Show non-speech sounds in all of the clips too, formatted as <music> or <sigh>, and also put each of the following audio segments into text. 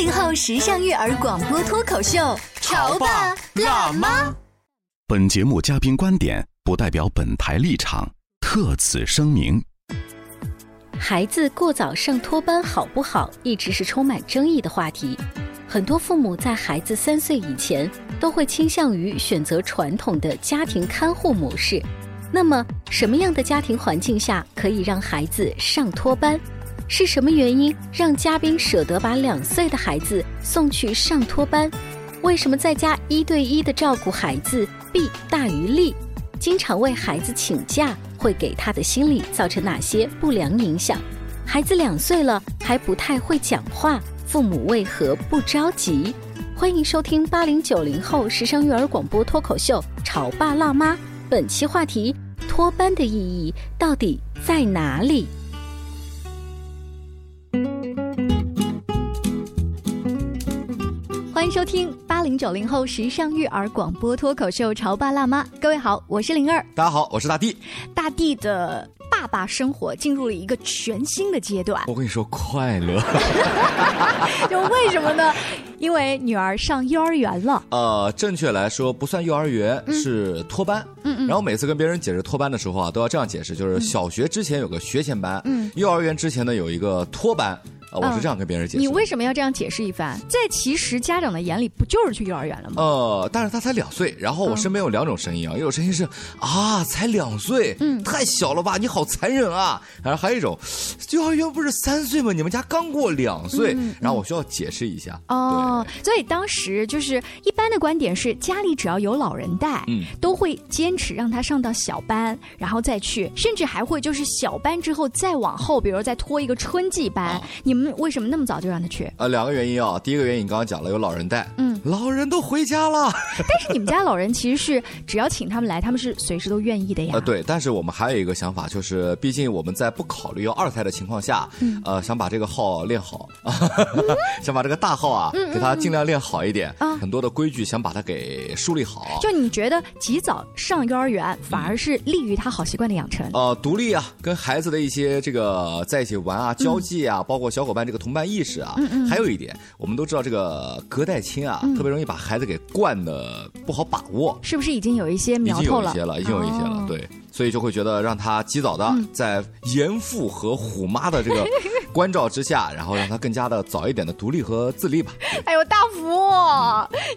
八零后时尚育儿广播脱口秀，潮爸辣妈。本节目嘉宾观点不代表本台立场，特此声明。孩子过早上托班好不好，一直是充满争议的话题。很多父母在孩子三岁以前，都会倾向于选择传统的家庭看护模式。那么，什么样的家庭环境下可以让孩子上托班？是什么原因让嘉宾舍得把两岁的孩子送去上托班？为什么在家一对一的照顾孩子弊大于利？经常为孩子请假会给他的心理造成哪些不良影响？孩子两岁了还不太会讲话，父母为何不着急？欢迎收听八零九零后时尚育儿广播脱口秀《潮爸辣妈》，本期话题：托班的意义到底在哪里？迎收听八零九零后时尚育儿广播脱口秀《潮爸辣妈》。各位好，我是灵儿。大家好，我是大地。大地的爸爸生活进入了一个全新的阶段。我跟你说，快乐。<laughs> 就为什么呢？因为女儿上幼儿园了。呃，正确来说不算幼儿园，是托班。嗯嗯。然后每次跟别人解释托班的时候啊，都要这样解释：就是小学之前有个学前班，嗯，幼儿园之前呢有一个托班。啊，我是这样跟别人解释。你为什么要这样解释一番？在其实家长的眼里，不就是去幼儿园了吗？呃，但是他才两岁。然后我身边有两种声音啊，一种声音是啊，才两岁，嗯，太小了吧，你好残忍啊。然后还有一种，幼儿园不是三岁吗？你们家刚过两岁。然后我需要解释一下。哦，所以当时就是一般的观点是，家里只要有老人带，嗯，都会坚持让他上到小班，然后再去，甚至还会就是小班之后再往后，比如再拖一个春季班，你们。嗯，为什么那么早就让他去？呃，两个原因啊。第一个原因你刚刚讲了，有老人带。嗯，老人都回家了。<laughs> 但是你们家老人其实是只要请他们来，他们是随时都愿意的呀。呃，对。但是我们还有一个想法，就是毕竟我们在不考虑要二胎的情况下，呃，想把这个号练好，<laughs> 想把这个大号啊，给他尽量练好一点。很多的规矩想把它给树立好。就你觉得及早上幼儿园，反而是利于他好习惯的养成？呃，独立啊，跟孩子的一些这个在一起玩啊，交际啊，包括小伙伴这个同伴意识啊，还有一点，我们都知道这个隔代亲啊，特别容易把孩子给惯的不好把握，是不是已经有一些苗头了？已经有一些了，已经有一些了，对。所以就会觉得让他及早的在严父和虎妈的这个 <laughs> 关照之下，然后让他更加的早一点的独立和自立吧。哎呦，大福，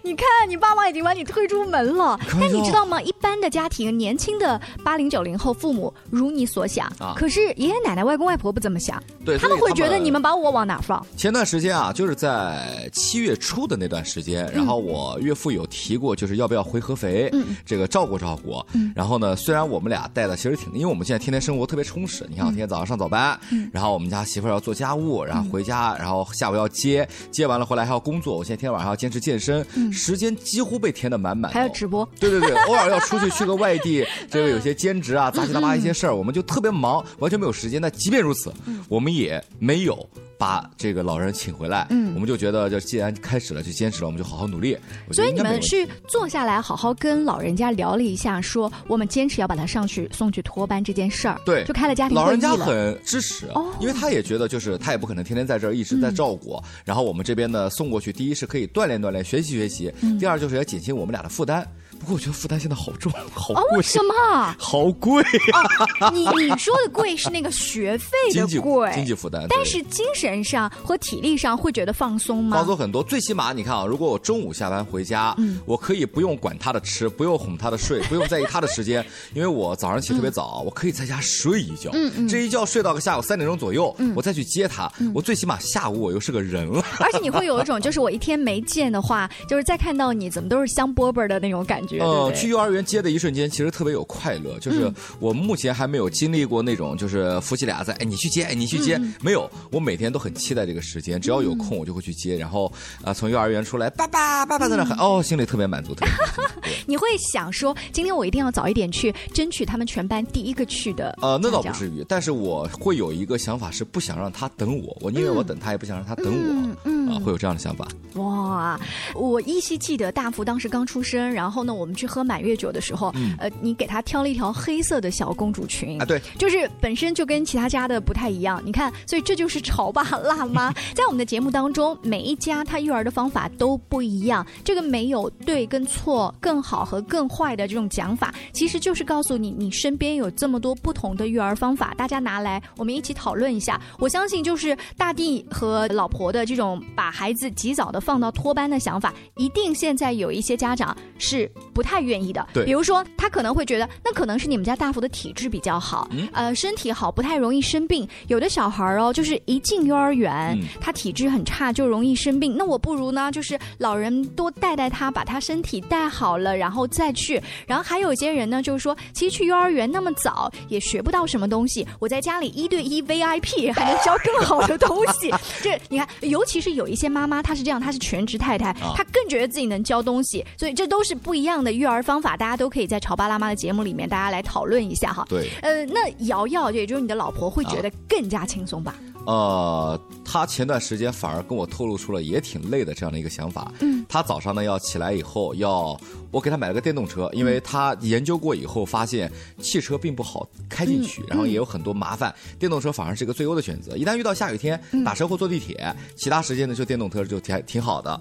你看你爸妈已经把你推出门了。但你知道吗？一般的家庭，年轻的八零九零后父母如你所想，可是爷爷奶奶、外公外婆不这么想。对，他们会觉得你们把我往哪放？前段时间啊，就是在七月初的那段时间，然后我岳父有提过，就是要不要回合肥，这个照顾照顾。然后呢，虽然我们俩。带的其实挺，因为我们现在天天生活特别充实。你看，我天天早上上早班，然后我们家媳妇儿要做家务，然后回家，然后下午要接，接完了回来还要工作。我现在天天晚上要坚持健身，时间几乎被填的满满。还有直播？对对对，<laughs> 偶尔要出去去个外地，这个有些兼职啊，杂七杂八一些事儿，我们就特别忙，完全没有时间。但即便如此，我们也没有。把这个老人请回来，嗯，我们就觉得，就既然开始了，就坚持了，我们就好好努力。所以你们是坐下来好好跟老人家聊了一下，说我们坚持要把他上去送去托班这件事儿，对，就开了家庭老人家很支持，哦，因为他也觉得，就是他也不可能天天在这儿一直在照顾。然后我们这边呢送过去，第一是可以锻炼锻炼、学习学习，第二就是要减轻我们俩的负担。不过我觉得负担现在好重，好贵。为什么？<laughs> 好贵。<laughs> 你你说的贵是那个学费的贵，经济负担。但是精神上和体力上会觉得放松吗？放松很多。最起码你看啊，如果我中午下班回家，我可以不用管他的吃，不用哄他的睡，不用在意他的时间，因为我早上起特别早，我可以在家睡一觉。嗯嗯。这一觉睡到个下午三点钟左右，我再去接他，我最起码下午我又是个人了。而且你会有一种，就是我一天没见的话，就是再看到你怎么都是香饽饽的那种感觉。呃，去幼儿园接的一瞬间，其实特别有快乐。就是我目前还没有经历过那种，就是夫妻俩在，哎，你去接，哎，你去接，没有。我每天都很期待这个时间，只要有空我就会去接。然后啊，从幼儿园出来，爸爸，爸爸在那喊，哦，心里特别满足，特别开心。<laughs> 你会想说，今天我一定要早一点去，争取他们全班第一个去的。呃，那倒不至于，但是我会有一个想法，是不想让他等我，我宁愿我等他，也不想让他等我。嗯，啊，会有这样的想法。哇，我依稀记得大福当时刚出生，然后呢，我们去喝满月酒的时候，呃，你给他挑了一条黑色的小公主裙啊，对，就是本身就跟其他家的不太一样。你看，所以这就是潮爸辣妈。<laughs> 在我们的节目当中，每一家他育儿的方法都不一样，这个没有对跟错、更好和更坏的这种讲法，其实就是告诉你，你身边有这么多不同的育儿方法，大家拿来我们一起讨论一下。我相信，就是大地和老婆的这种把孩子及早的放到托班的想法，一定现在有一些家长是不太愿意的。对，比如说他可能会觉得，那可能是你们家大福的体质比较好，呃，身体好，不太容易生病。有的小孩哦，就是一进幼儿园，他体质很差，就容易生病。那我不如呢，就是老人多带带他，把他身体带好了，然后再去。然后还有一些人呢，就是说，其实去幼儿园那么早也学不到什么东西，我在家里一对一 VIP 还能教更好的东西。这 <laughs> 你看，尤其是有一些妈妈，她是这样，她是全职太太，她更觉得自己能教东西。所以这都是不一样的育儿方法，大家都可以在潮爸辣妈的节目里面，大家来讨论一下哈。对，呃，那瑶瑶，也就是你的老婆，会觉得更加轻松吧？呃，她前段时间反而跟我透露出了也挺累的这样的一个想法。嗯，她早上呢要起来以后要我给她买了个电动车，因为她研究过以后发现汽车并不好开进去，然后也有很多麻烦，电动车反而是一个最优的选择。一旦遇到下雨天打车或坐地铁，其他时间呢就电动车就挺挺好的。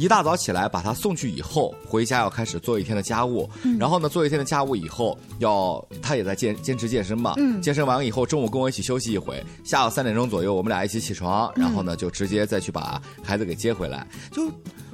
一大早起来把他送去以后，回家要开始做一天的家务，然后呢做一天的家务以后，要他也在健坚持健身嘛，健身完以后中午跟我一起休息一回，下午三点钟左右我们俩一起起床，然后呢就直接再去把孩子给接回来，就。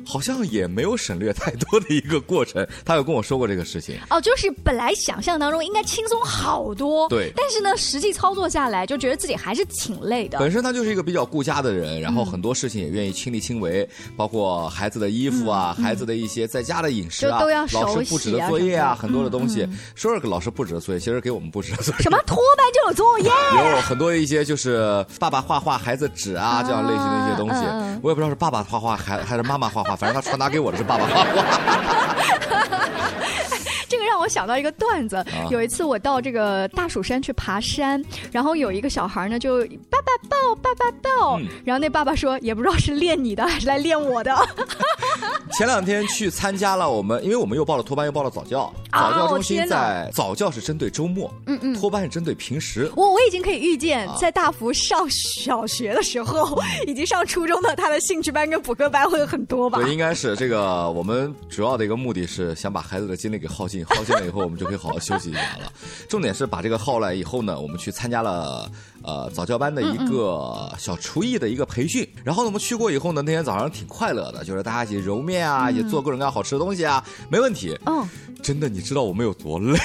好像也没有省略太多的一个过程，他有跟我说过这个事情。哦，就是本来想象当中应该轻松好多，对，但是呢，实际操作下来就觉得自己还是挺累的。本身他就是一个比较顾家的人，然后很多事情也愿意亲力亲为，包括孩子的衣服啊，孩子的一些在家的饮食啊，都要老师布置的作业啊，很多的东西。说是给老师布置的作业，其实给我们布置的作业。什么托班就有作业？<laughs> 有很多一些就是爸爸画画孩子纸啊这样类型的一些东西，我也不知道是爸爸画画还还是妈妈画画，反正他传达给我的。是爸爸。<laughs> <laughs> <laughs> 这个让我想到一个段子。有一次我到这个大蜀山去爬山，然后有一个小孩呢就爸爸抱爸爸抱，然后那爸爸说也不知道是练你的还是来练我的。<laughs> 前两天去参加了我们，因为我们又报了托班又报了早教，早教中心在早教是针对周末，嗯嗯，托班是针对平时。我我已经可以预见，在大福上小学的时候 <laughs> 以及上初中的他的兴趣班跟补课班会有很多吧？对，应该是这个。我们主要的一个目的是想把孩子的精力给耗尽。耗尽进来以后，我们就可以好好休息一下了。重点是把这个号来以后呢，我们去参加了呃早教班的一个小厨艺的一个培训。然后呢，我们去过以后呢，那天早上挺快乐的，就是大家一起揉面啊，也做各种各样好吃的东西啊，没问题。嗯，真的，你知道我们有多累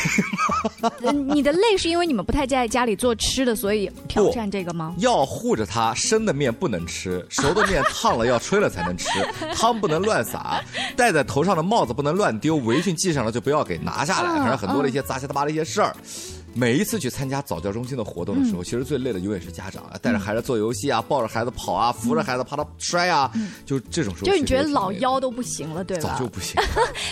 吗？<laughs> 你的累是因为你们不太在家里做吃的，所以挑战这个吗？要护着它，生的面不能吃，熟的面烫了要吹了才能吃，<laughs> 汤不能乱洒，戴在头上的帽子不能乱丢，围裙系上了就不要给拿下来，反正很多的一些杂七杂八的一些事儿。每一次去参加早教中心的活动的时候，其实最累的永远是家长啊，带着孩子做游戏啊，抱着孩子跑啊，扶着孩子怕他摔啊，就这种时候。就你觉得老腰都不行了，对吧？早就不行。<laughs>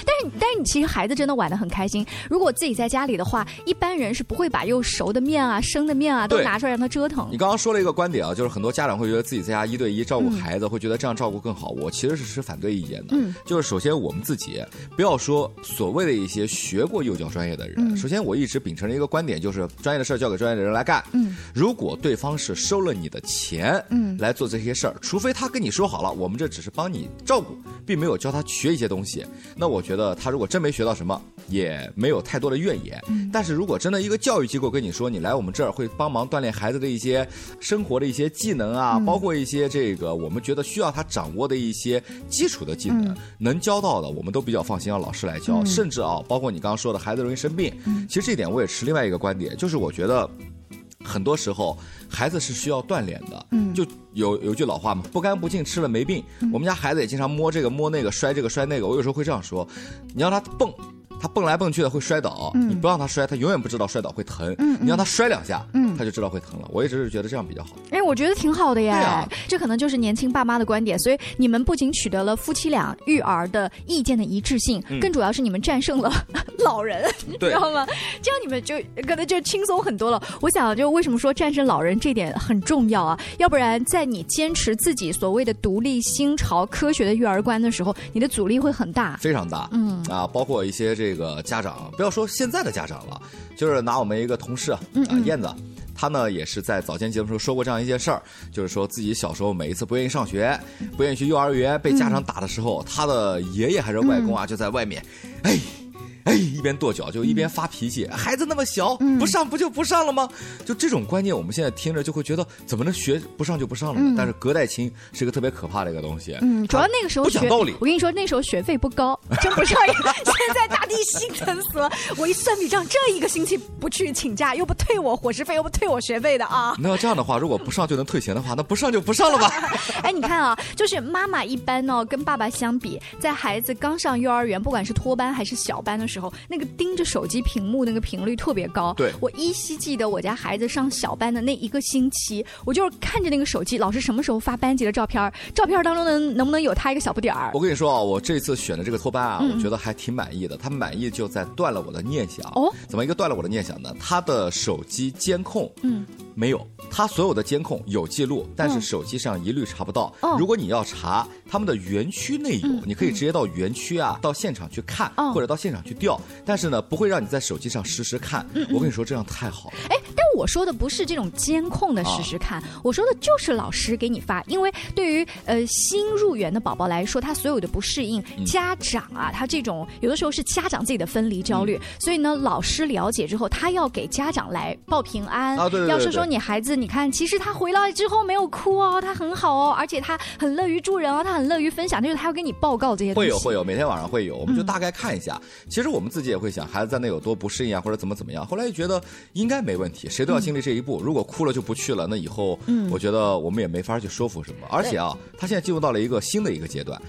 但是但是你其实孩子真的玩的很开心。如果自己在家里的话，一般人是不会把又熟的面啊、生的面啊都拿出来让他折腾。你刚刚说了一个观点啊，就是很多家长会觉得自己在家一对一照顾孩子，会觉得这样照顾更好。我其实是持反对意见的。嗯。就是首先我们自己不要说所谓的一些学过幼教专业的人，首先我一直秉承着一个观点。点就是专业的事儿交给专业的人来干。嗯，如果对方是收了你的钱，嗯，来做这些事儿，除非他跟你说好了，我们这只是帮你照顾，并没有教他学一些东西，那我觉得他如果真没学到什么，也没有太多的怨言。嗯，但是如果真的一个教育机构跟你说，你来我们这儿会帮忙锻炼孩子的一些生活的一些技能啊，包括一些这个我们觉得需要他掌握的一些基础的技能，能教到的，我们都比较放心让老师来教。甚至啊，包括你刚刚说的孩子容易生病，其实这点我也持另外一个观点，就是我觉得。很多时候，孩子是需要锻炼的。嗯，就有有句老话嘛，“不干不净吃了没病。”我们家孩子也经常摸这个摸那个，摔这个摔那个。我有时候会这样说：“你让他蹦。”他蹦来蹦去的会摔倒，你不让他摔，他永远不知道摔倒会疼。你让他摔两下，他就知道会疼了。我一直是觉得这样比较好。哎，我觉得挺好的呀。这可能就是年轻爸妈的观点。所以你们不仅取得了夫妻俩育儿的意见的一致性，更主要是你们战胜了 <laughs> 老人，<laughs> 你知道吗？这样你们就可能就轻松很多了。我想，就为什么说战胜老人这点很重要啊？要不然，在你坚持自己所谓的独立、新潮、科学的育儿观的时候，你的阻力会很大，非常大。嗯啊，包括一些这。这个家长不要说现在的家长了，就是拿我们一个同事啊，燕子，他呢也是在早间节目时候说过这样一件事儿，就是说自己小时候每一次不愿意上学，不愿意去幼儿园，被家长打的时候，他的爷爷还是外公啊就在外面，哎。哎，一边跺脚就一边发脾气。孩子那么小，不上不就不上了吗？就这种观念，我们现在听着就会觉得，怎么能学不上就不上了呢？但是隔代亲是一个特别可怕的一个东西。嗯，主要那个时候不讲道理。我跟你说，那时候学费不高，真不上。现在大地心疼死了。我一算笔账，这一个星期不去请假，又不退我伙食费，又不退我学费的啊。那要这样的话，如果不上就能退钱的话，那不上就不上了吧？<laughs> 哎，你看啊，就是妈妈一般呢，跟爸爸相比，在孩子刚上幼儿园，不管是托班还是小班的时候，那个盯。着手机屏幕那个频率特别高，对我依稀记得我家孩子上小班的那一个星期，我就是看着那个手机，老师什么时候发班级的照片，照片当中能能不能有他一个小不点儿？我跟你说啊，我这次选的这个托班啊，我觉得还挺满意的。他满意就在断了我的念想哦，怎么一个断了我的念想呢？他的手机监控嗯没有，他所有的监控有记录，但是手机上一律查不到。如果你要查他们的园区内有，你可以直接到园区啊，到现场去看，或者到现场去调，但是呢。不会让你在手机上实时看，我跟你说这样太好了。哎，但我说的不是这种监控的实时看，我说的就是老师给你发。因为对于呃新入园的宝宝来说，他所有的不适应，家长啊，他这种有的时候是家长自己的分离焦虑，所以呢，老师了解之后，他要给家长来报平安，要说说你孩子，你看其实他回来之后没有哭哦，他很好哦，而且他很乐于助人哦，他很乐于分享，就是他要跟你报告这些东西。会有会有，每天晚上会有，我们就大概看一下。其实我们自己也会想。孩子在那有多不适应啊，或者怎么怎么样？后来就觉得应该没问题，谁都要经历这一步。如果哭了就不去了，那以后我觉得我们也没法去说服什么。而且啊，他现在进入到了一个新的一个阶段，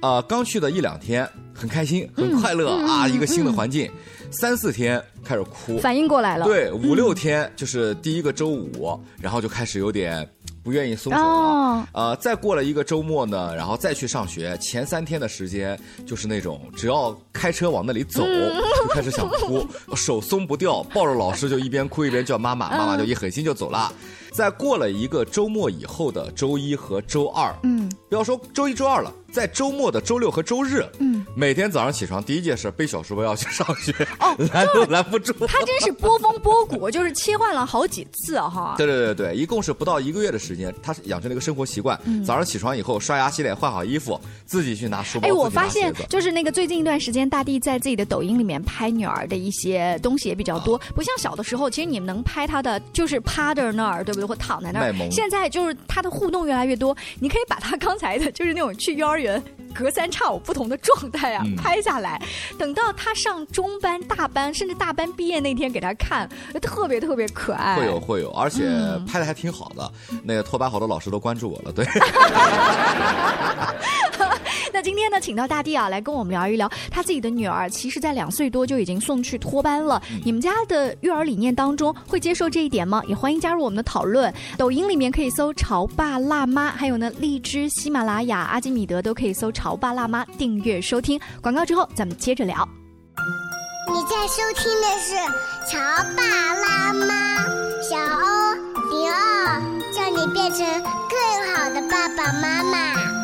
啊，刚去的一两天很开心很快乐啊，一个新的环境，三四天开始哭，反应过来了。对，五六天就是第一个周五，然后就开始有点。不愿意松手了，呃，再过了一个周末呢，然后再去上学，前三天的时间就是那种只要开车往那里走，就开始想哭，手松不掉，抱着老师就一边哭一边叫妈妈，妈妈就一狠心就走了。在过了一个周末以后的周一和周二，嗯，不要说周一周二了。在周末的周六和周日，嗯，每天早上起床第一件事背小书包要去上学，哦，<laughs> 拦都拦不住。他真是波峰波谷，就是切换了好几次哈。对对对对，一共是不到一个月的时间，他养成了一个生活习惯，早上起床以后刷牙洗脸换好衣服，自己去拿书包。哎，我发现就是那个最近一段时间，大地在自己的抖音里面拍女儿的一些东西也比较多，不像小的时候，其实你们能拍她的就是趴在那儿，对不对？或躺在那儿。现在就是他的互动越来越多，你可以把他刚才的就是那种去幼儿园。隔三差五不同的状态啊，拍下来，等到他上中班、大班，甚至大班毕业那天给他看，特别特别可爱。会有会有，而且拍的还挺好的。那个托班好多老师都关注我了，对。<laughs> 那今天呢，请到大地啊来跟我们聊一聊他自己的女儿，其实在两岁多就已经送去托班了。你们家的育儿理念当中会接受这一点吗？也欢迎加入我们的讨论。抖音里面可以搜“潮爸辣妈”，还有呢，荔枝、喜马拉雅、阿基米德都可以搜“潮爸辣妈”订阅收听。广告之后，咱们接着聊。你在收听的是《潮爸辣妈》，小欧零二，叫你变成更好的爸爸妈妈。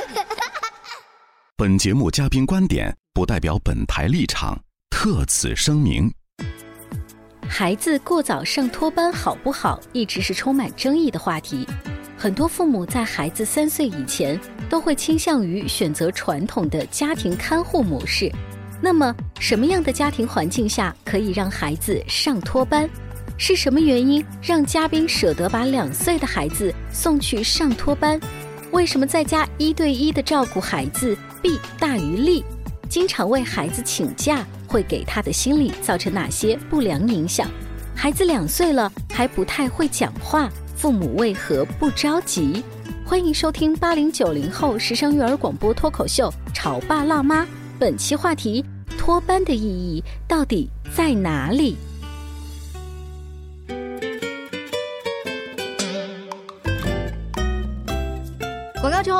本节目嘉宾观点不代表本台立场，特此声明。孩子过早上托班好不好，一直是充满争议的话题。很多父母在孩子三岁以前，都会倾向于选择传统的家庭看护模式。那么，什么样的家庭环境下可以让孩子上托班？是什么原因让嘉宾舍得把两岁的孩子送去上托班？为什么在家一对一的照顾孩子弊大于利？经常为孩子请假会给他的心理造成哪些不良影响？孩子两岁了还不太会讲话，父母为何不着急？欢迎收听八零九零后时尚育儿广播脱口秀《潮爸辣妈》，本期话题：托班的意义到底在哪里？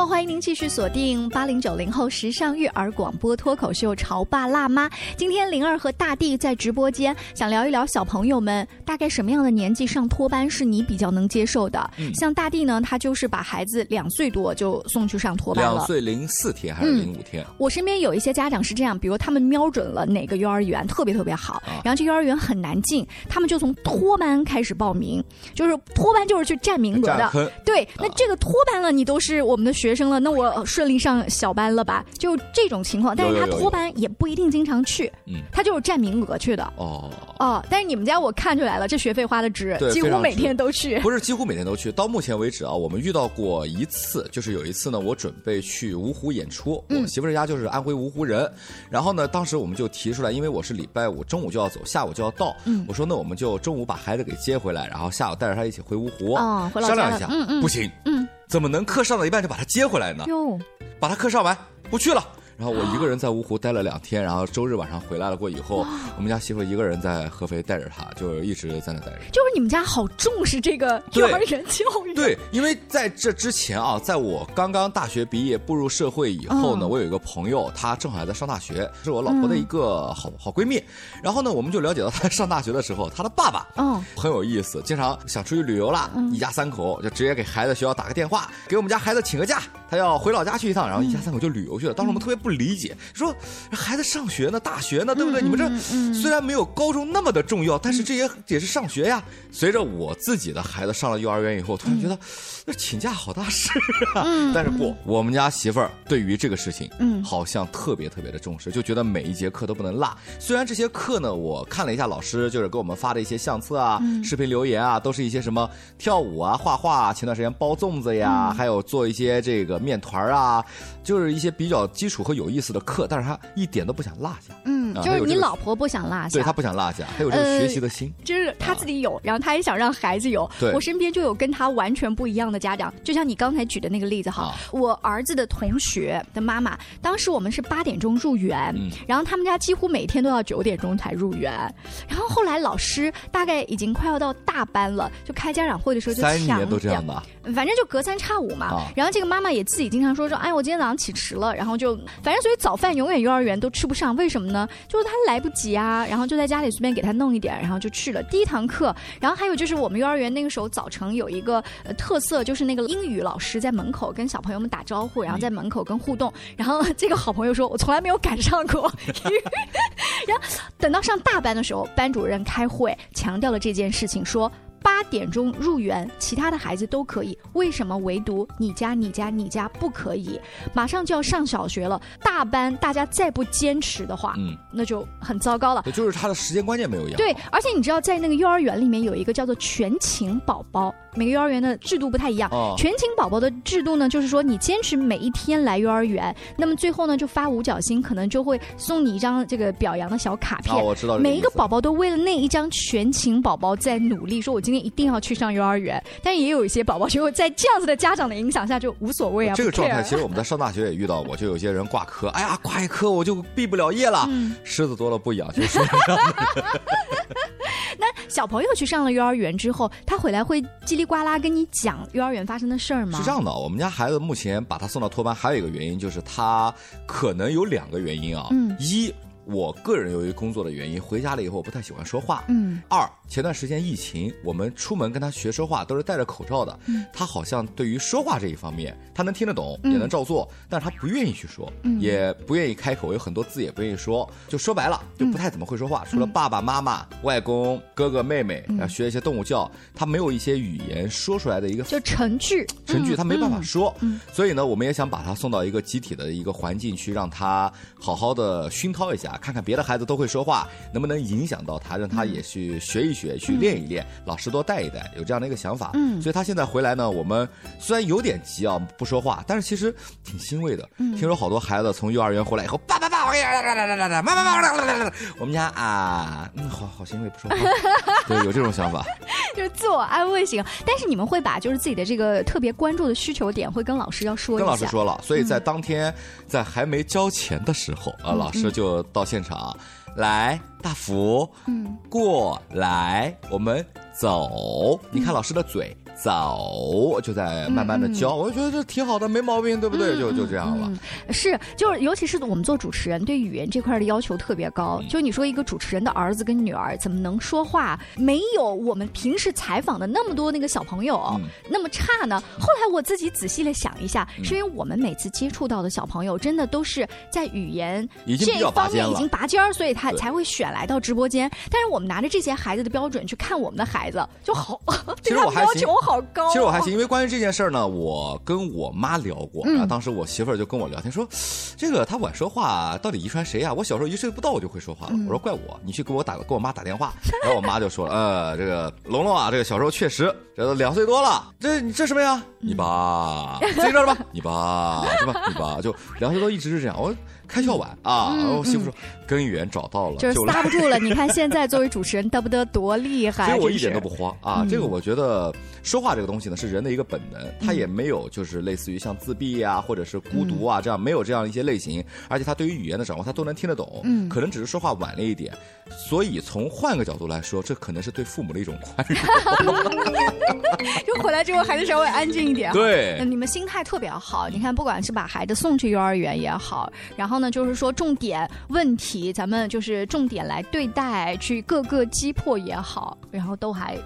后，欢迎您继续锁定八零九零后时尚育儿广播脱口秀《潮爸辣妈》。今天灵儿和大地在直播间，想聊一聊小朋友们大概什么样的年纪上托班是你比较能接受的。嗯、像大地呢，他就是把孩子两岁多就送去上托班了，两岁零四天还是零五天？我身边有一些家长是这样，比如他们瞄准了哪个幼儿园特别特别好，啊、然后这幼儿园很难进，他们就从托班开始报名，就是托班就是去占名额的。对，那这个托班了，你都是。我们的学生了，那我顺利上小班了吧？就这种情况，但是他托班也不一定经常去，嗯，他就是占名额去的。哦。哦，但是你们家我看出来了，这学费花的值，几乎每天都去。不是几乎每天都去，到目前为止啊，我们遇到过一次，就是有一次呢，我准备去芜湖演出，我媳妇儿家就是安徽芜湖人，然后呢，当时我们就提出来，因为我是礼拜五中午就要走，下午就要到，嗯，我说那我们就中午把孩子给接回来，然后下午带着他一起回芜湖，哦，商量一下，嗯嗯，不行，嗯。怎么能课上到一半就把他接回来呢？哟，把他课上完，不去了。然后我一个人在芜湖待了两天，然后周日晚上回来了过以后，我们家媳妇一个人在合肥带着他，就一直在那待着。就是你们家好重视这个幼儿园教育。对，因为在这之前啊，在我刚刚大学毕业步入社会以后呢，我有一个朋友，她正好还在上大学，是我老婆的一个好好闺蜜。然后呢，我们就了解到她上大学的时候，她的爸爸嗯很有意思，经常想出去旅游了，一家三口就直接给孩子学校打个电话，给我们家孩子请个假，他要回老家去一趟，然后一家三口就旅游去了。当时我们特别不理解，说孩子上学呢，大学呢，对不对？你们这虽然没有高中那么的重要，但是这也也是上学呀。随着我自己的孩子上了幼儿园以后，突然觉得那请假好大事啊。但是不，我们家媳妇儿对于这个事情，嗯，好像特别特别的重视，就觉得每一节课都不能落。虽然这些课呢，我看了一下老师就是给我们发的一些相册啊、视频留言啊，都是一些什么跳舞啊、画画，前段时间包粽子呀，还有做一些这个面团儿啊，就是一些比较基础和有意思的课，但是他一点都不想落下。嗯，就是你老婆不想落下，对他不想落下，他有这个学习的心，就是他自己有，然后他也想让孩子有。对，我身边就有跟他完全不一样的家长，就像你刚才举的那个例子哈，我儿子的同学的妈妈，当时我们是八点钟入园，然后他们家几乎每天都要九点钟才入园，然后后来老师大概已经快要到大班了，就开家长会的时候就三年都这样吧，反正就隔三差五嘛。然后这个妈妈也自己经常说说，哎，我今天早上起迟了，然后就反正所以早饭永远幼儿园都吃不上，为什么呢？就是他来不及啊，然后就在家里随便给他弄一点，然后就去了第一堂课。然后还有就是我们幼儿园那个时候早晨有一个特色，就是那个英语老师在门口跟小朋友们打招呼，然后在门口跟互动。然后 <laughs> 这个好朋友说，我从来没有赶上过。<laughs> 然后等到上大班的时候，班主任开会强调了这件事情，说八点钟入园，其他的孩子都可以，为什么唯独你家、你家、你家不可以？马上就要上小学了，大班大家再不坚持的话，嗯，那就很糟糕了。也就是他的时间观念没有一样。对，而且你知道，在那个幼儿园里面有一个叫做全勤宝宝，每个幼儿园的制度不太一样。哦，全勤宝宝的制度呢，就是说你坚持每一天来幼儿园，那么最后呢就发五角星，可能就会送你一张这个表扬的小卡片。我知道。每一个宝宝都为了那一张全勤宝宝在努力，说我今天一定要去上幼儿园。但也有一些宝宝就在这样子的家长的影响下就无所谓啊。这个状态其实我们在上大学也遇到过，就有些人挂科，<laughs> 哎呀，挂一科我就毕不了业了。狮子多了不痒，就是。<laughs> 那小朋友去上了幼儿园之后，他回来会叽里呱啦跟你讲幼儿园发生的事儿吗？是这样的，我们家孩子目前把他送到托班，还有一个原因就是他可能有两个原因啊。嗯，一。我个人由于工作的原因，回家了以后我不太喜欢说话。嗯。二，前段时间疫情，我们出门跟他学说话都是戴着口罩的。嗯。他好像对于说话这一方面，他能听得懂，也能照做，但是他不愿意去说，也不愿意开口，有很多字也不愿意说。就说白了，就不太怎么会说话。除了爸爸妈妈、外公、哥哥妹妹，要学一些动物叫，他没有一些语言说出来的一个就成句。成句他没办法说。嗯。所以呢，我们也想把他送到一个集体的一个环境去，让他好好的熏陶一下。看看别的孩子都会说话，能不能影响到他，让他也去学一学，去练一练，老师多带一带，有这样的一个想法。嗯，所以他现在回来呢，我们虽然有点急啊，不说话，但是其实挺欣慰的。嗯，听说好多孩子从幼儿园回来以后，爸爸爸，我呀，来来来来来，妈妈妈，来来来来，我们家啊，嗯，好好欣慰，不说话。对，有这种想法，就是自我安慰型。但是你们会把就是自己的这个特别关注的需求点，会跟老师要说一下。跟老师说了，所以在当天在还没交钱的时候啊，老师就到。现场，来，大福，嗯，过来，我们走。你看老师的嘴。走，就在慢慢的教，我就觉得这挺好的，没毛病，对不对？就就这样了。是，就是尤其是我们做主持人，对语言这块的要求特别高。就你说一个主持人的儿子跟女儿怎么能说话，没有我们平时采访的那么多那个小朋友那么差呢？后来我自己仔细的想一下，是因为我们每次接触到的小朋友，真的都是在语言这一方面已经拔尖儿，所以他才会选来到直播间。但是我们拿着这些孩子的标准去看我们的孩子，就好，其实我还要求好。好高。其实我还行，因为关于这件事儿呢，我跟我妈聊过。然后当时我媳妇儿就跟我聊天说：“这个她晚说话到底遗传谁呀？我小时候一岁不到我就会说话了。”我说：“怪我，你去给我打给我妈打电话。”然后我妈就说了：“呃，这个龙龙啊，这个小时候确实，这都两岁多了，这你这什么呀？你爸自己知道吧？你爸是吧？你爸就两岁多一直是这样。”我。开窍晚啊！我媳妇说根源找到了，就是刹不住了。<laughs> 你看现在作为主持人得不得多厉害？其实我一点都不慌啊！这个我觉得说话这个东西呢，是人的一个本能，他也没有就是类似于像自闭啊，或者是孤独啊这样没有这样一些类型，而且他对于语言的掌握他都能听得懂，嗯，可能只是说话晚了一点。所以从换个角度来说，这可能是对父母的一种宽容。<laughs> 就回来之后孩子稍微安静一点，对，你们心态特别好。你看，不管是把孩子送去幼儿园也好，然后。呢就是说，重点问题，咱们就是重点来对待，去各个击破也好，然后都还。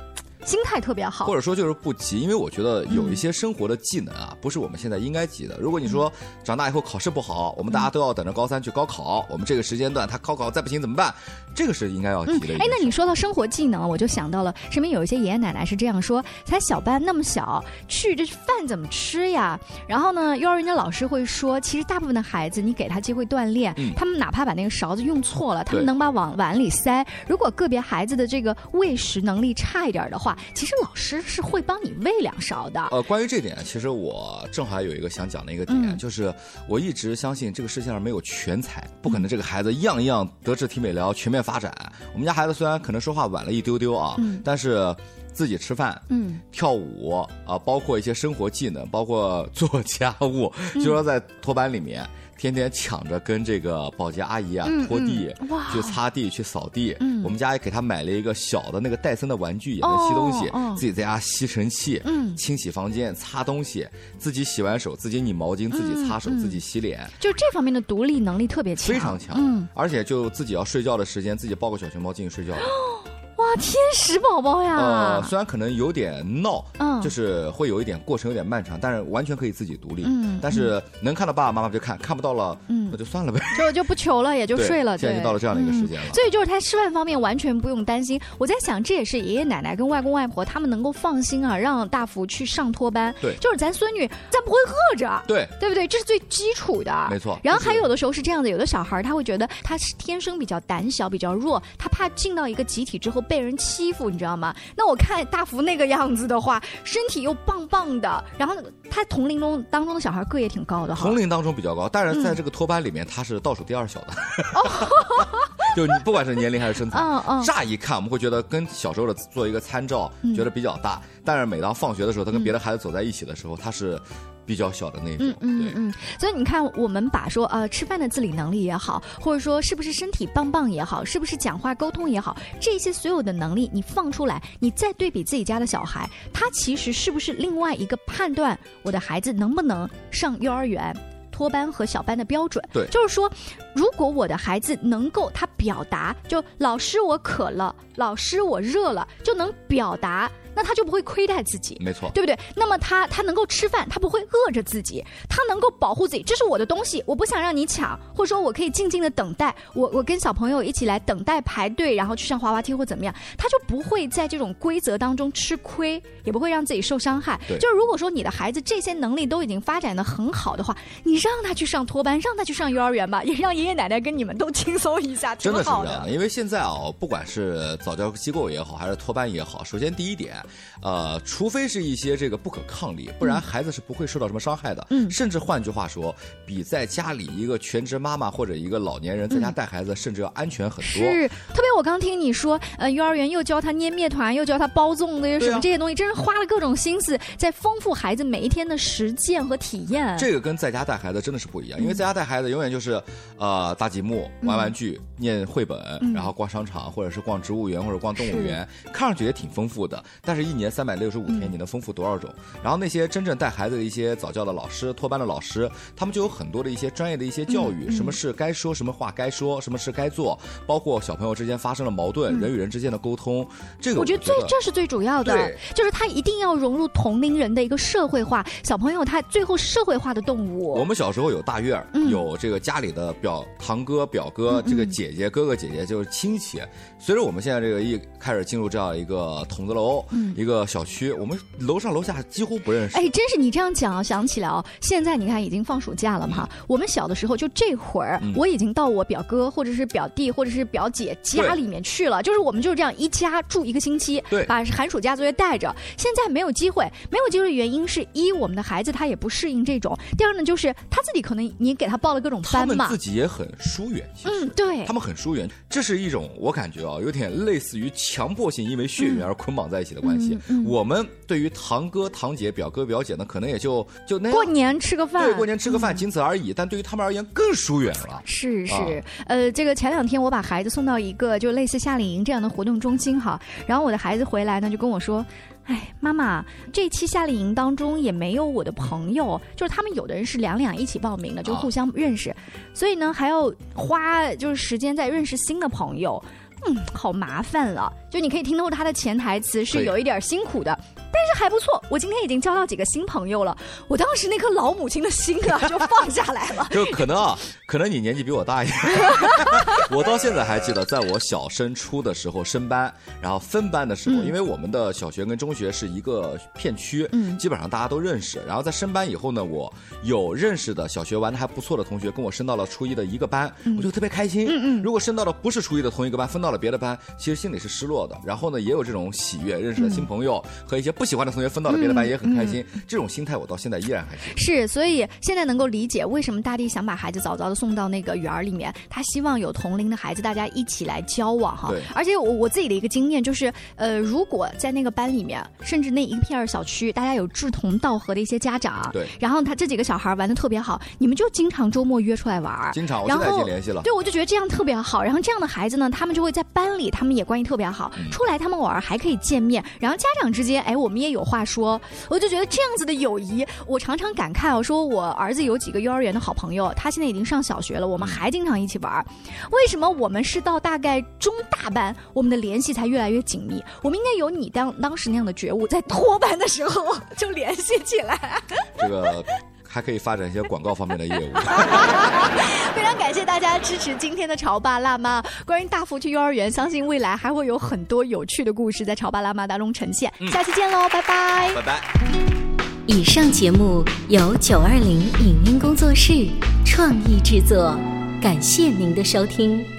心态特别好，或者说就是不急，因为我觉得有一些生活的技能啊，不是我们现在应该急的。如果你说长大以后考试不好，我们大家都要等着高三去高考，我们这个时间段他高考再不行怎么办？这个是应该要急的。哎，那你说到生活技能，我就想到了身边有一些爷爷奶奶是这样说：才小班那么小，去这饭怎么吃呀？然后呢，幼儿园的老师会说，其实大部分的孩子，你给他机会锻炼，他们哪怕把那个勺子用错了，他们能把往碗里塞。如果个别孩子的这个喂食能力差一点的话，其实老师是会帮你喂两勺的。呃，关于这点，其实我正好有一个想讲的一个点，就是我一直相信这个世界上没有全才，不可能这个孩子样样德智体美劳全面发展。我们家孩子虽然可能说话晚了一丢丢啊，但是自己吃饭、嗯，跳舞啊，包括一些生活技能，<laughs> 包括做家务，就说在托班里面。天天抢着跟这个保洁阿姨啊拖地，去擦地，去扫地。我们家也给他买了一个小的那个戴森的玩具，也能吸东西。自己在家吸尘器，清洗房间，擦东西，自己洗完手，自己拧毛巾，自己擦手，自己洗脸。就这方面的独立能力特别强，非常强。嗯，而且就自己要睡觉的时间，自己抱个小熊猫进去睡觉。<gasps> 哇，天使宝宝呀！呃，虽然可能有点闹，嗯，就是会有一点过程有点漫长，但是完全可以自己独立。嗯，但是能看到爸爸妈妈就看，看不到了，嗯，那就算了呗，<laughs> 就就不求了，也就睡了。现在已经到了这样的一个时间了，所以就是他吃饭方面完全不用担心。我在想，这也是爷爷奶奶跟外公外婆他们能够放心啊，让大福去上托班。对，就是咱孙女，咱不会饿着。对，对不对？这是最基础的。没错。然后还有的时候是这样的，有的小孩他会觉得他是天生比较胆小、比较弱，他怕进到一个集体之后被人欺负。你知道吗？那我看大福那个样子的话，身体又棒棒的，然后他同龄中当中的小孩个也挺高的哈。同龄当中比较高，但是在这个托班里面，他是倒数第二小的。<laughs> 就你不管是年龄还是身材，乍一看我们会觉得跟小时候的做一个参照，觉得比较大。但是每当放学的时候，他跟别的孩子走在一起的时候，他是。比较小的那种，嗯嗯嗯，所以你看，我们把说呃吃饭的自理能力也好，或者说是不是身体棒棒也好，是不是讲话沟通也好，这些所有的能力你放出来，你再对比自己家的小孩，他其实是不是另外一个判断我的孩子能不能上幼儿园托班和小班的标准？对，就是说，如果我的孩子能够他表达，就老师我渴了，老师我热了，就能表达。那他就不会亏待自己，没错，对不对？那么他他能够吃饭，他不会饿着自己，他能够保护自己，这是我的东西，我不想让你抢，或者说我可以静静的等待，我我跟小朋友一起来等待排队，然后去上滑滑梯或怎么样，他就不会在这种规则当中吃亏，也不会让自己受伤害。就是如果说你的孩子这些能力都已经发展的很好的话，你让他去上托班，让他去上幼儿园吧，也让爷爷奶奶跟你们都轻松一下，真的是这样。因为现在啊，不管是早教机构也好，还是托班也好，首先第一点。呃，除非是一些这个不可抗力，不然孩子是不会受到什么伤害的。嗯，甚至换句话说，比在家里一个全职妈妈或者一个老年人在家带孩子，甚至要安全很多。是，特别我刚听你说，呃，幼儿园又教他捏面团，又教他包粽子，又什么这些东西，真是花了各种心思在丰富孩子每一天的实践和体验。这个跟在家带孩子真的是不一样，因为在家带孩子永远就是，呃，搭积木、玩玩具、念绘本，然后逛商场，或者是逛植物园或者逛动物园，看上去也挺丰富的，但是一年。三百六十五天，你能丰富多少种？然后那些真正带孩子的一些早教的老师、托班的老师，他们就有很多的一些专业的一些教育，什么事该说什么话该说，什么事该做，包括小朋友之间发生了矛盾，人与人之间的沟通，这个我觉得最这是最主要的，就是他一定要融入同龄人的一个社会化。小朋友他最后社会化的动物。我们小时候有大院有这个家里的表堂哥、表哥，这个姐姐、哥哥、姐姐就是亲戚。随着我们现在这个一开始进入这样一个筒子楼，一个。小区，我们楼上楼下几乎不认识。哎，真是你这样讲啊，想起来哦，现在你看已经放暑假了嘛。我们小的时候就这会儿，我已经到我表哥或者是表弟或者是表姐家里面去了，就是我们就是这样一家住一个星期，对，把寒暑假作业带着。现在没有机会，没有机会的原因是一我们的孩子他也不适应这种，第二呢就是他自己可能你给他报了各种班嘛，他自己也很疏远。嗯，对，他们很疏远，这是一种我感觉啊，有点类似于强迫性因为血缘而捆绑在一起的关系。我们对于堂哥堂姐表哥表姐呢，可能也就就那过年吃个饭，对，过年吃个饭，仅此而已。但对于他们而言，更疏远了。是是，呃，这个前两天我把孩子送到一个就类似夏令营这样的活动中心哈，然后我的孩子回来呢，就跟我说：“哎，妈妈，这期夏令营当中也没有我的朋友，就是他们有的人是两两一起报名的，就互相认识，所以呢还要花就是时间在认识新的朋友。”嗯，好麻烦了。就你可以听透他的潜台词是有一点辛苦的，但是还不错。我今天已经交到几个新朋友了，我当时那颗老母亲的心啊就放下来了。<laughs> 就可能啊，可能你年纪比我大一点。<laughs> 我到现在还记得，在我小升初的时候升班，然后分班的时候，因为我们的小学跟中学是一个片区，嗯，基本上大家都认识。然后在升班以后呢，我有认识的小学玩的还不错的同学，跟我升到了初一的一个班，我就特别开心。嗯嗯，如果升到了不是初一的同一个班，分到了。别的班其实心里是失落的，然后呢，也有这种喜悦，认识了新朋友，和一些不喜欢的同学分到了别的班也很开心。这种心态我到现在依然还是。是，所以现在能够理解为什么大地想把孩子早早的送到那个园儿里面，他希望有同龄的孩子，大家一起来交往哈。而且我我自己的一个经验就是，呃，如果在那个班里面，甚至那一片小区，大家有志同道合的一些家长，对，然后他这几个小孩玩的特别好，你们就经常周末约出来玩经常，我现在已经联系了。对，我就觉得这样特别好。然后这样的孩子呢，他们就会在班里，他们也关系特别好。出来他们偶尔还可以见面，然后家长之间，哎，我们。们也有话说。我就觉得这样子的友谊，我常常感慨。我说我儿子有几个幼儿园的好朋友，他现在已经上小学了，我们还经常一起玩。为什么我们是到大概中大班，我们的联系才越来越紧密？我们应该有你当当时那样的觉悟，在托班的时候就联系起来。这个。还可以发展一些广告方面的业务。<laughs> 非常感谢大家支持今天的潮爸辣妈。关于大福去幼儿园，相信未来还会有很多有趣的故事在潮爸辣妈当中呈现。下期见喽，拜拜。拜拜。以上节目由九二零影音工作室创意制作，感谢您的收听。